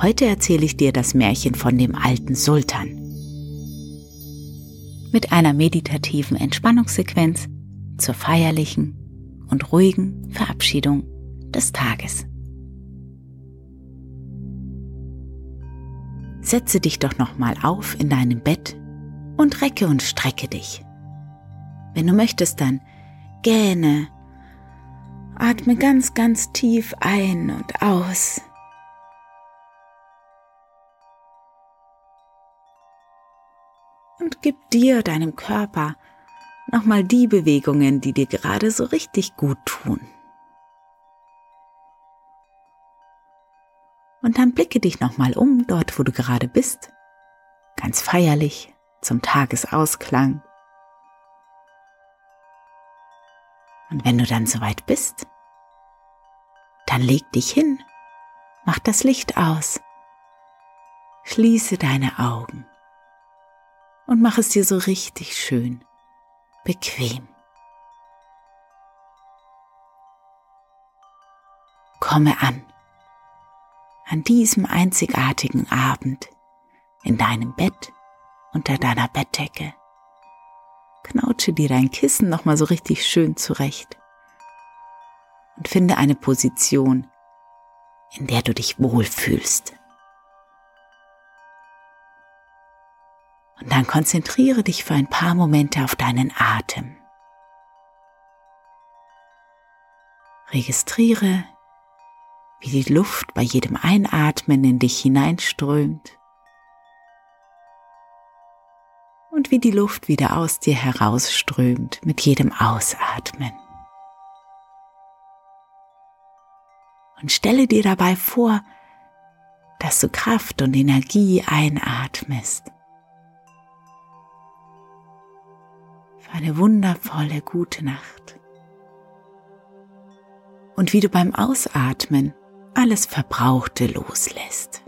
Heute erzähle ich dir das Märchen von dem alten Sultan. Mit einer meditativen Entspannungssequenz zur feierlichen und ruhigen Verabschiedung des Tages. Setze dich doch nochmal auf in deinem Bett und recke und strecke dich. Wenn du möchtest, dann gähne, atme ganz, ganz tief ein und aus. Und gib dir, deinem Körper, nochmal die Bewegungen, die dir gerade so richtig gut tun. Und dann blicke dich nochmal um, dort wo du gerade bist, ganz feierlich zum Tagesausklang. Und wenn du dann soweit bist, dann leg dich hin, mach das Licht aus, schließe deine Augen und mach es dir so richtig schön, bequem. Komme an, an diesem einzigartigen Abend, in deinem Bett, unter deiner Bettdecke. Knautsche dir dein Kissen nochmal so richtig schön zurecht und finde eine Position, in der du dich wohlfühlst. Und dann konzentriere dich für ein paar Momente auf deinen Atem. Registriere, wie die Luft bei jedem Einatmen in dich hineinströmt und wie die Luft wieder aus dir herausströmt mit jedem Ausatmen. Und stelle dir dabei vor, dass du Kraft und Energie einatmest für eine wundervolle gute Nacht. Und wie du beim Ausatmen alles Verbrauchte loslässt.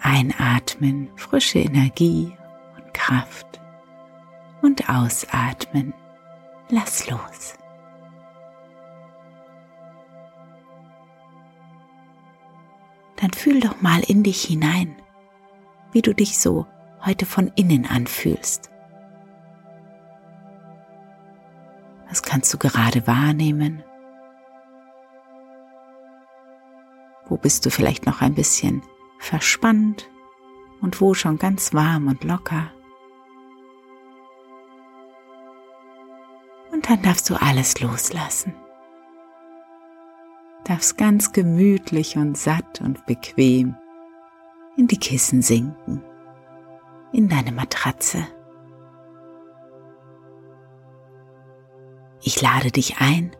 Einatmen, frische Energie und Kraft. Und ausatmen, lass los. Dann fühl doch mal in dich hinein, wie du dich so heute von innen anfühlst. Was kannst du gerade wahrnehmen? Wo bist du vielleicht noch ein bisschen verspannt und wo schon ganz warm und locker? Und dann darfst du alles loslassen darfst ganz gemütlich und satt und bequem in die Kissen sinken, in deine Matratze. Ich lade dich ein,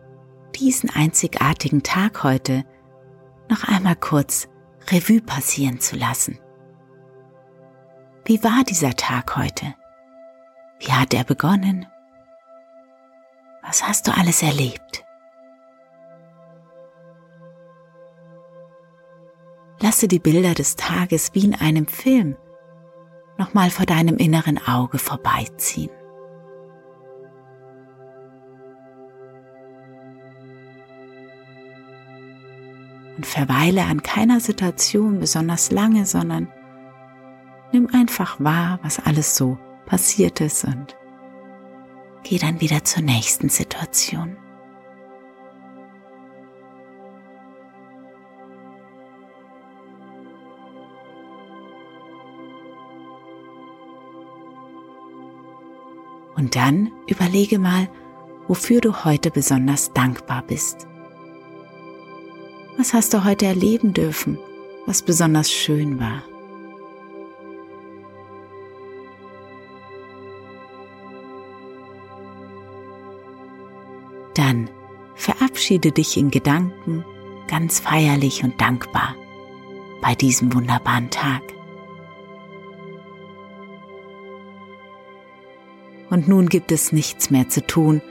diesen einzigartigen Tag heute noch einmal kurz Revue passieren zu lassen. Wie war dieser Tag heute? Wie hat er begonnen? Was hast du alles erlebt? Lasse die Bilder des Tages wie in einem Film nochmal vor deinem inneren Auge vorbeiziehen. Und verweile an keiner Situation besonders lange, sondern nimm einfach wahr, was alles so passiert es und geh dann wieder zur nächsten Situation. Und dann überlege mal, wofür du heute besonders dankbar bist. Was hast du heute erleben dürfen, was besonders schön war? Dann verabschiede dich in Gedanken ganz feierlich und dankbar bei diesem wunderbaren Tag. Und nun gibt es nichts mehr zu tun,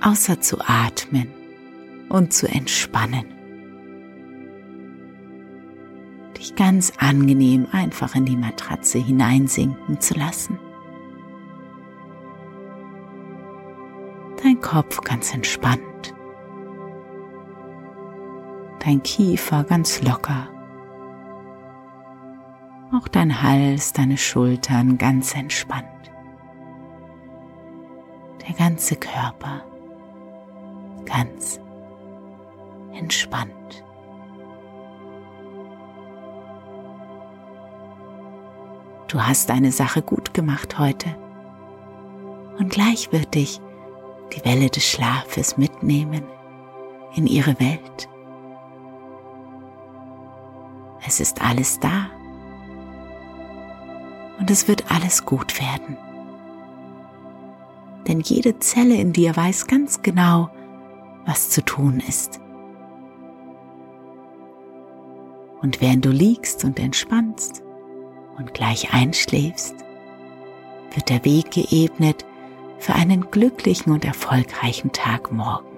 außer zu atmen und zu entspannen. Dich ganz angenehm einfach in die Matratze hineinsinken zu lassen. Dein Kopf ganz entspannt. Dein Kiefer ganz locker. Auch dein Hals, deine Schultern ganz entspannt der ganze Körper ganz entspannt. Du hast deine Sache gut gemacht heute und gleich wird dich die Welle des Schlafes mitnehmen in ihre Welt. Es ist alles da und es wird alles gut werden denn jede Zelle in dir weiß ganz genau, was zu tun ist. Und während du liegst und entspannst und gleich einschläfst, wird der Weg geebnet für einen glücklichen und erfolgreichen Tag morgen.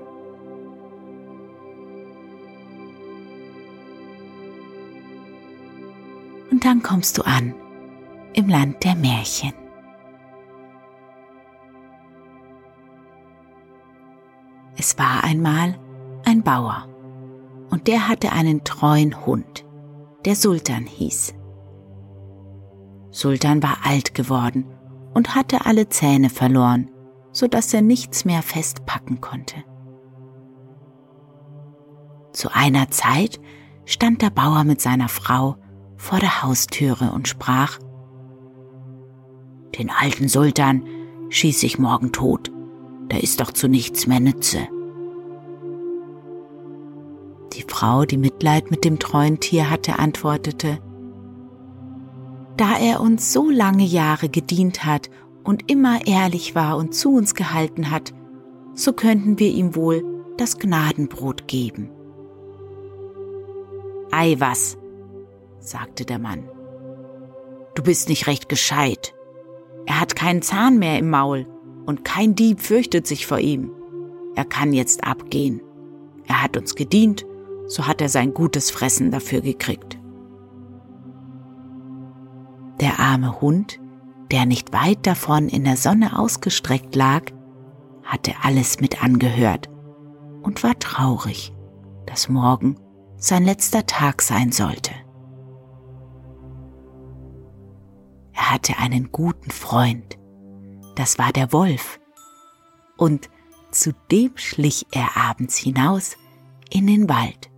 Und dann kommst du an im Land der Märchen. Es war einmal ein Bauer und der hatte einen treuen Hund, der Sultan hieß. Sultan war alt geworden und hatte alle Zähne verloren, so dass er nichts mehr festpacken konnte. Zu einer Zeit stand der Bauer mit seiner Frau vor der Haustüre und sprach, Den alten Sultan schieß ich morgen tot, der ist doch zu nichts mehr Nütze. Frau, die Mitleid mit dem treuen Tier hatte, antwortete, Da er uns so lange Jahre gedient hat und immer ehrlich war und zu uns gehalten hat, so könnten wir ihm wohl das Gnadenbrot geben. Ei was, sagte der Mann. Du bist nicht recht gescheit. Er hat keinen Zahn mehr im Maul und kein Dieb fürchtet sich vor ihm. Er kann jetzt abgehen. Er hat uns gedient so hat er sein gutes Fressen dafür gekriegt. Der arme Hund, der nicht weit davon in der Sonne ausgestreckt lag, hatte alles mit angehört und war traurig, dass morgen sein letzter Tag sein sollte. Er hatte einen guten Freund, das war der Wolf, und zu dem schlich er abends hinaus in den Wald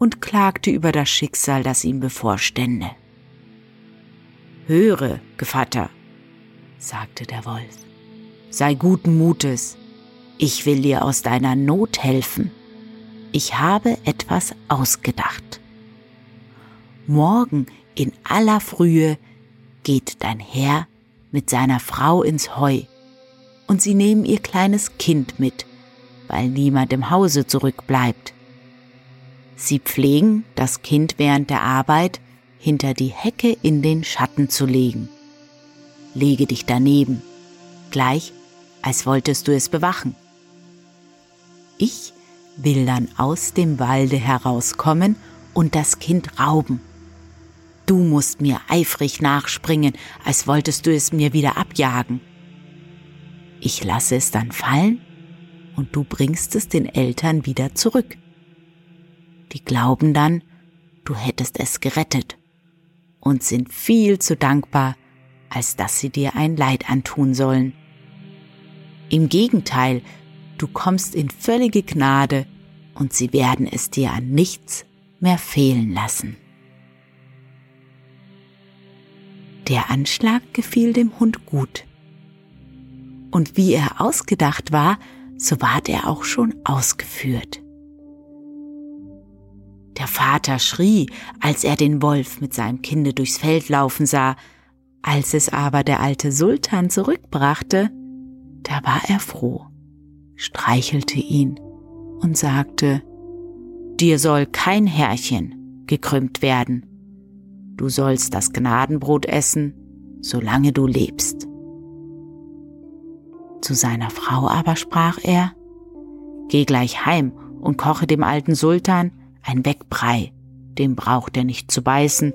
und klagte über das Schicksal, das ihm bevorstände. Höre, Gevatter, sagte der Wolf, sei guten Mutes, ich will dir aus deiner Not helfen. Ich habe etwas ausgedacht. Morgen in aller Frühe geht dein Herr mit seiner Frau ins Heu, und sie nehmen ihr kleines Kind mit, weil niemand im Hause zurückbleibt. Sie pflegen, das Kind während der Arbeit hinter die Hecke in den Schatten zu legen. Lege dich daneben, gleich als wolltest du es bewachen. Ich will dann aus dem Walde herauskommen und das Kind rauben. Du musst mir eifrig nachspringen, als wolltest du es mir wieder abjagen. Ich lasse es dann fallen und du bringst es den Eltern wieder zurück. Die glauben dann, du hättest es gerettet und sind viel zu dankbar, als dass sie dir ein Leid antun sollen. Im Gegenteil, du kommst in völlige Gnade und sie werden es dir an nichts mehr fehlen lassen. Der Anschlag gefiel dem Hund gut. Und wie er ausgedacht war, so ward er auch schon ausgeführt. Der Vater schrie, als er den Wolf mit seinem Kinde durchs Feld laufen sah, als es aber der alte Sultan zurückbrachte, da war er froh, streichelte ihn und sagte, Dir soll kein Härchen gekrümmt werden, du sollst das Gnadenbrot essen, solange du lebst. Zu seiner Frau aber sprach er, Geh gleich heim und koche dem alten Sultan ein Wegbrei, dem braucht er nicht zu beißen,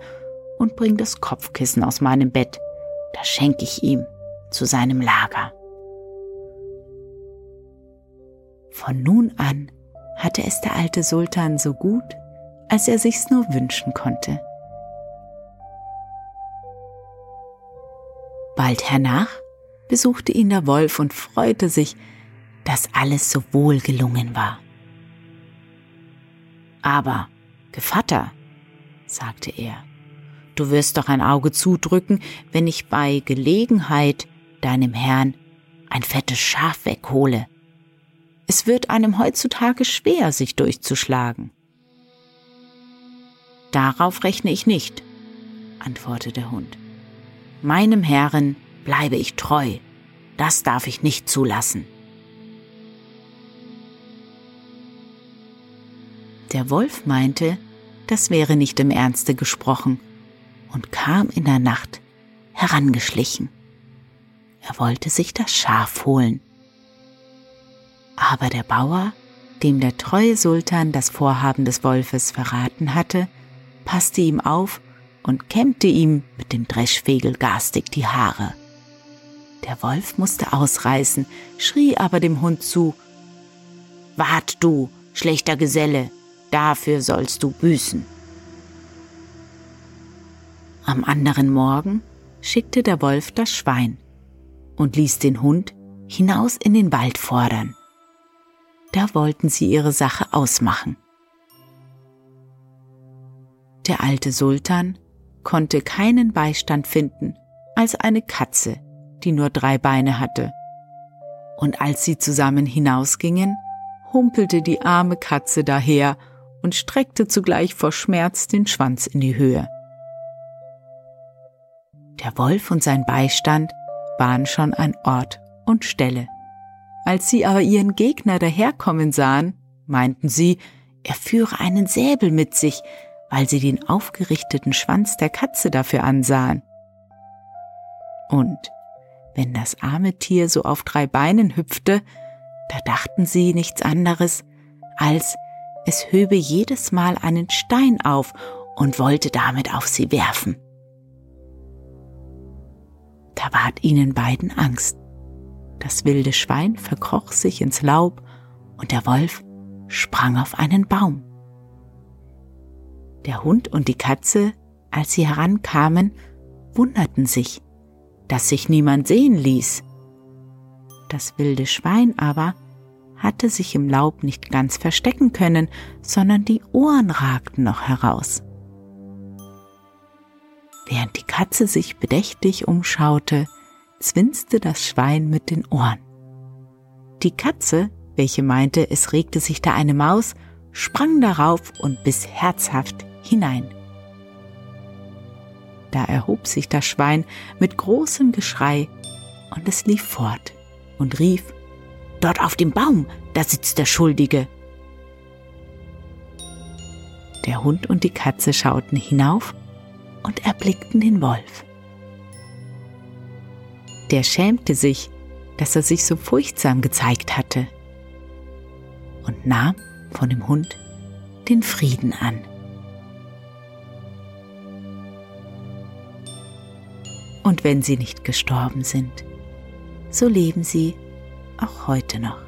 und bring das Kopfkissen aus meinem Bett, das schenk ich ihm zu seinem Lager. Von nun an hatte es der alte Sultan so gut, als er sich's nur wünschen konnte. Bald hernach besuchte ihn der Wolf und freute sich, dass alles so wohl gelungen war. Aber, Gevatter, sagte er, du wirst doch ein Auge zudrücken, wenn ich bei Gelegenheit deinem Herrn ein fettes Schaf weghole. Es wird einem heutzutage schwer, sich durchzuschlagen. Darauf rechne ich nicht, antwortete der Hund. Meinem Herrn bleibe ich treu, das darf ich nicht zulassen. Der Wolf meinte, das wäre nicht im Ernste gesprochen und kam in der Nacht herangeschlichen. Er wollte sich das Schaf holen. Aber der Bauer, dem der treue Sultan das Vorhaben des Wolfes verraten hatte, passte ihm auf und kämmte ihm mit dem Dreschfegel garstig die Haare. Der Wolf musste ausreißen, schrie aber dem Hund zu, Wart du, schlechter Geselle, dafür sollst du büßen. Am anderen Morgen schickte der Wolf das Schwein und ließ den Hund hinaus in den Wald fordern. Da wollten sie ihre Sache ausmachen. Der alte Sultan konnte keinen Beistand finden als eine Katze, die nur drei Beine hatte. Und als sie zusammen hinausgingen, humpelte die arme Katze daher und streckte zugleich vor Schmerz den Schwanz in die Höhe. Der Wolf und sein Beistand waren schon an Ort und Stelle. Als sie aber ihren Gegner daherkommen sahen, meinten sie, er führe einen Säbel mit sich, weil sie den aufgerichteten Schwanz der Katze dafür ansahen. Und wenn das arme Tier so auf drei Beinen hüpfte, da dachten sie nichts anderes, als es höbe jedes Mal einen Stein auf und wollte damit auf sie werfen. Da ward ihnen beiden Angst. Das wilde Schwein verkroch sich ins Laub und der Wolf sprang auf einen Baum. Der Hund und die Katze, als sie herankamen, wunderten sich, dass sich niemand sehen ließ. Das wilde Schwein aber hatte sich im Laub nicht ganz verstecken können, sondern die Ohren ragten noch heraus. Während die Katze sich bedächtig umschaute, zwinste das Schwein mit den Ohren. Die Katze, welche meinte, es regte sich da eine Maus, sprang darauf und biss herzhaft hinein. Da erhob sich das Schwein mit großem Geschrei und es lief fort und rief Dort auf dem Baum, da sitzt der Schuldige. Der Hund und die Katze schauten hinauf und erblickten den Wolf. Der schämte sich, dass er sich so furchtsam gezeigt hatte und nahm von dem Hund den Frieden an. Und wenn sie nicht gestorben sind, so leben sie auch heute noch.